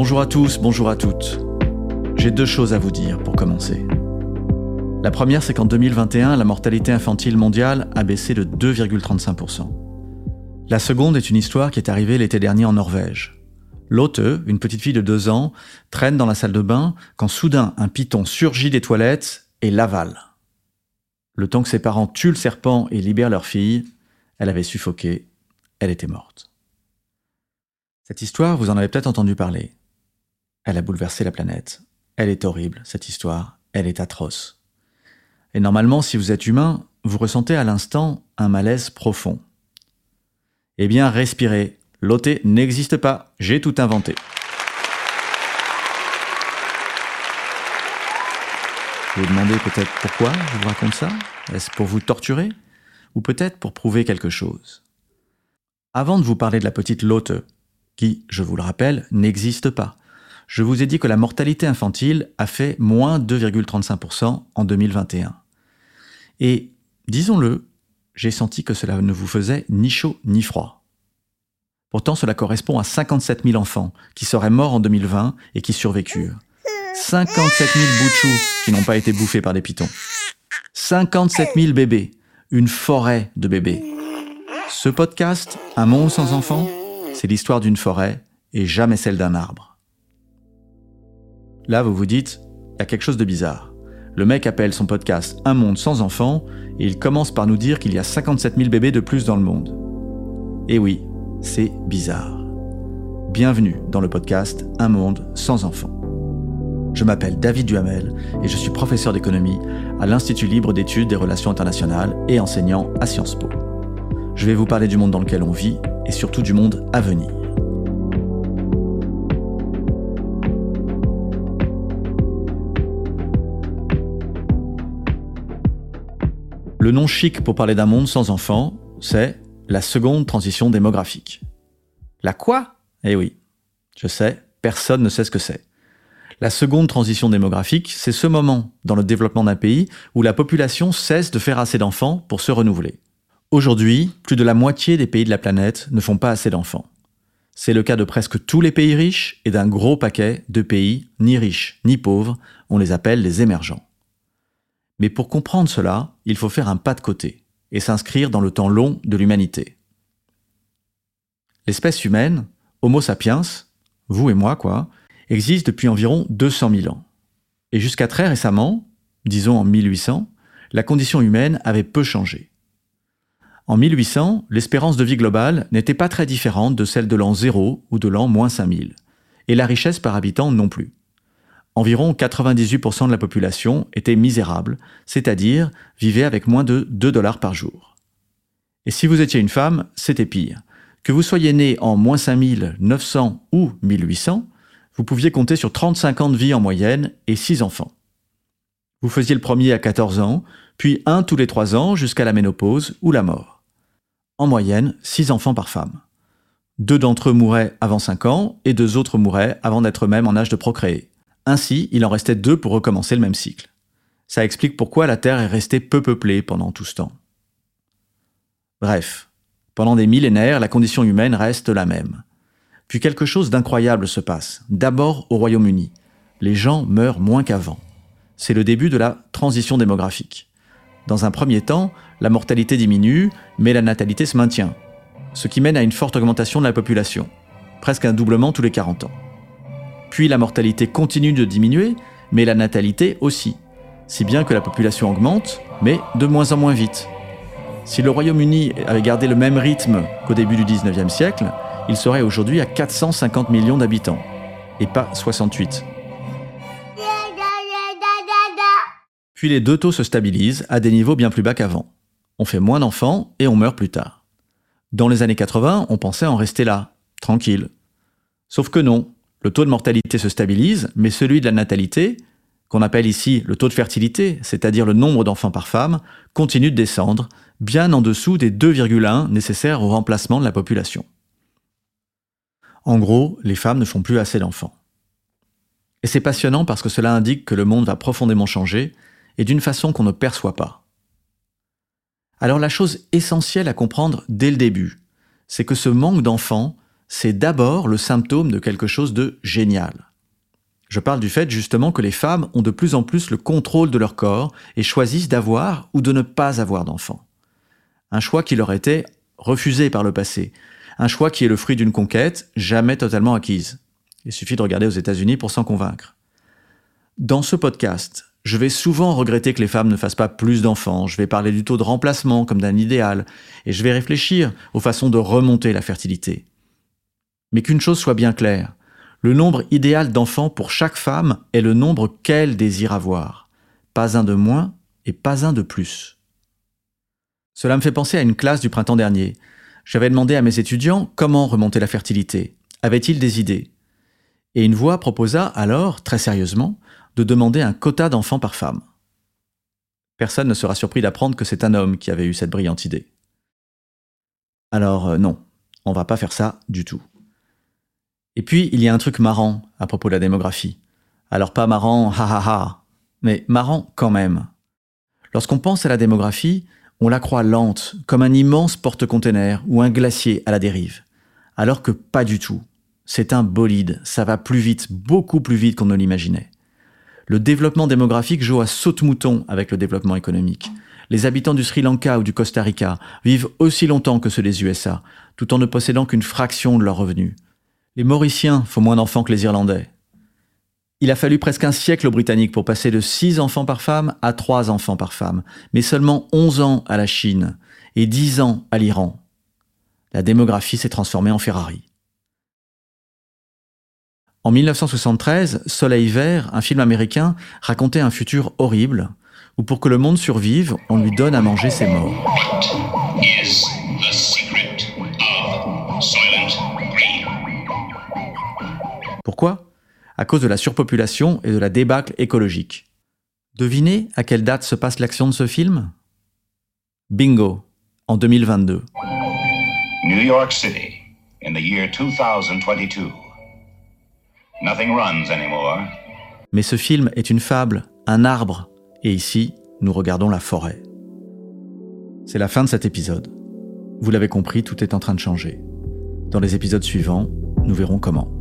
Bonjour à tous, bonjour à toutes. J'ai deux choses à vous dire pour commencer. La première, c'est qu'en 2021, la mortalité infantile mondiale a baissé de 2,35%. La seconde est une histoire qui est arrivée l'été dernier en Norvège. Lotte, une petite fille de deux ans, traîne dans la salle de bain quand soudain un python surgit des toilettes et l'avale. Le temps que ses parents tuent le serpent et libèrent leur fille, elle avait suffoqué, elle était morte. Cette histoire, vous en avez peut-être entendu parler. Elle a bouleversé la planète. Elle est horrible, cette histoire. Elle est atroce. Et normalement, si vous êtes humain, vous ressentez à l'instant un malaise profond. Eh bien, respirez. L'OT n'existe pas. J'ai tout inventé. Vous vous demandez peut-être pourquoi je vous raconte ça? Est-ce pour vous torturer? Ou peut-être pour prouver quelque chose? Avant de vous parler de la petite Lotte, qui, je vous le rappelle, n'existe pas, je vous ai dit que la mortalité infantile a fait moins 2,35% en 2021. Et, disons-le, j'ai senti que cela ne vous faisait ni chaud ni froid. Pourtant, cela correspond à 57 000 enfants qui seraient morts en 2020 et qui survécurent. 57 000 bouts qui n'ont pas été bouffés par des pitons. 57 000 bébés. Une forêt de bébés. Ce podcast, Un monde sans enfants, c'est l'histoire d'une forêt et jamais celle d'un arbre. Là, vous vous dites, il y a quelque chose de bizarre. Le mec appelle son podcast Un monde sans enfants et il commence par nous dire qu'il y a 57 000 bébés de plus dans le monde. Et oui, c'est bizarre. Bienvenue dans le podcast Un monde sans enfants. Je m'appelle David Duhamel et je suis professeur d'économie à l'Institut libre d'études des relations internationales et enseignant à Sciences Po. Je vais vous parler du monde dans lequel on vit et surtout du monde à venir. Le nom chic pour parler d'un monde sans enfants, c'est la seconde transition démographique. La quoi? Eh oui, je sais, personne ne sait ce que c'est. La seconde transition démographique, c'est ce moment dans le développement d'un pays où la population cesse de faire assez d'enfants pour se renouveler. Aujourd'hui, plus de la moitié des pays de la planète ne font pas assez d'enfants. C'est le cas de presque tous les pays riches et d'un gros paquet de pays ni riches ni pauvres, on les appelle les émergents. Mais pour comprendre cela, il faut faire un pas de côté et s'inscrire dans le temps long de l'humanité. L'espèce humaine, Homo sapiens, vous et moi quoi, existe depuis environ 200 000 ans. Et jusqu'à très récemment, disons en 1800, la condition humaine avait peu changé. En 1800, l'espérance de vie globale n'était pas très différente de celle de l'an 0 ou de l'an moins 5000, et la richesse par habitant non plus environ 98% de la population était misérable, c'est-à-dire vivait avec moins de 2 dollars par jour. Et si vous étiez une femme, c'était pire. Que vous soyez né en moins 5900 ou 1800, vous pouviez compter sur 35 ans de vie en moyenne et 6 enfants. Vous faisiez le premier à 14 ans, puis un tous les 3 ans jusqu'à la ménopause ou la mort. En moyenne, 6 enfants par femme. Deux d'entre eux mouraient avant 5 ans et deux autres mouraient avant d'être même en âge de procréer. Ainsi, il en restait deux pour recommencer le même cycle. Ça explique pourquoi la Terre est restée peu peuplée pendant tout ce temps. Bref, pendant des millénaires, la condition humaine reste la même. Puis quelque chose d'incroyable se passe. D'abord au Royaume-Uni. Les gens meurent moins qu'avant. C'est le début de la transition démographique. Dans un premier temps, la mortalité diminue, mais la natalité se maintient, ce qui mène à une forte augmentation de la population, presque un doublement tous les 40 ans. Puis la mortalité continue de diminuer, mais la natalité aussi, si bien que la population augmente, mais de moins en moins vite. Si le Royaume-Uni avait gardé le même rythme qu'au début du 19e siècle, il serait aujourd'hui à 450 millions d'habitants, et pas 68. Puis les deux taux se stabilisent à des niveaux bien plus bas qu'avant. On fait moins d'enfants et on meurt plus tard. Dans les années 80, on pensait en rester là, tranquille. Sauf que non, le taux de mortalité se stabilise, mais celui de la natalité, qu'on appelle ici le taux de fertilité, c'est-à-dire le nombre d'enfants par femme, continue de descendre, bien en dessous des 2,1 nécessaires au remplacement de la population. En gros, les femmes ne font plus assez d'enfants. Et c'est passionnant parce que cela indique que le monde va profondément changer, et d'une façon qu'on ne perçoit pas. Alors la chose essentielle à comprendre dès le début, c'est que ce manque d'enfants c'est d'abord le symptôme de quelque chose de génial. Je parle du fait justement que les femmes ont de plus en plus le contrôle de leur corps et choisissent d'avoir ou de ne pas avoir d'enfants. Un choix qui leur était refusé par le passé, un choix qui est le fruit d'une conquête jamais totalement acquise. Il suffit de regarder aux États-Unis pour s'en convaincre. Dans ce podcast, je vais souvent regretter que les femmes ne fassent pas plus d'enfants, je vais parler du taux de remplacement comme d'un idéal, et je vais réfléchir aux façons de remonter la fertilité. Mais qu'une chose soit bien claire, le nombre idéal d'enfants pour chaque femme est le nombre qu'elle désire avoir, pas un de moins et pas un de plus. Cela me fait penser à une classe du printemps dernier. J'avais demandé à mes étudiants comment remonter la fertilité. Avaient-ils des idées? Et une voix proposa alors, très sérieusement, de demander un quota d'enfants par femme. Personne ne sera surpris d'apprendre que c'est un homme qui avait eu cette brillante idée. Alors euh, non, on va pas faire ça du tout. Et puis, il y a un truc marrant à propos de la démographie. Alors pas marrant, ha ha ha, mais marrant quand même. Lorsqu'on pense à la démographie, on la croit lente, comme un immense porte-container ou un glacier à la dérive. Alors que pas du tout. C'est un bolide, ça va plus vite, beaucoup plus vite qu'on ne l'imaginait le développement démographique joue à saute-mouton avec le développement économique. Les habitants du Sri Lanka ou du Costa Rica vivent aussi longtemps que ceux des USA, tout en ne possédant qu'une fraction de leurs revenus. Les Mauriciens font moins d'enfants que les Irlandais. Il a fallu presque un siècle aux Britanniques pour passer de 6 enfants par femme à 3 enfants par femme, mais seulement 11 ans à la Chine et 10 ans à l'Iran. La démographie s'est transformée en Ferrari. En 1973, Soleil Vert, un film américain, racontait un futur horrible où pour que le monde survive, on lui donne à manger ses morts. Pourquoi? À cause de la surpopulation et de la débâcle écologique. Devinez à quelle date se passe l'action de ce film? Bingo, en 2022. New York City, in the year 2022. Mais ce film est une fable, un arbre, et ici, nous regardons la forêt. C'est la fin de cet épisode. Vous l'avez compris, tout est en train de changer. Dans les épisodes suivants, nous verrons comment.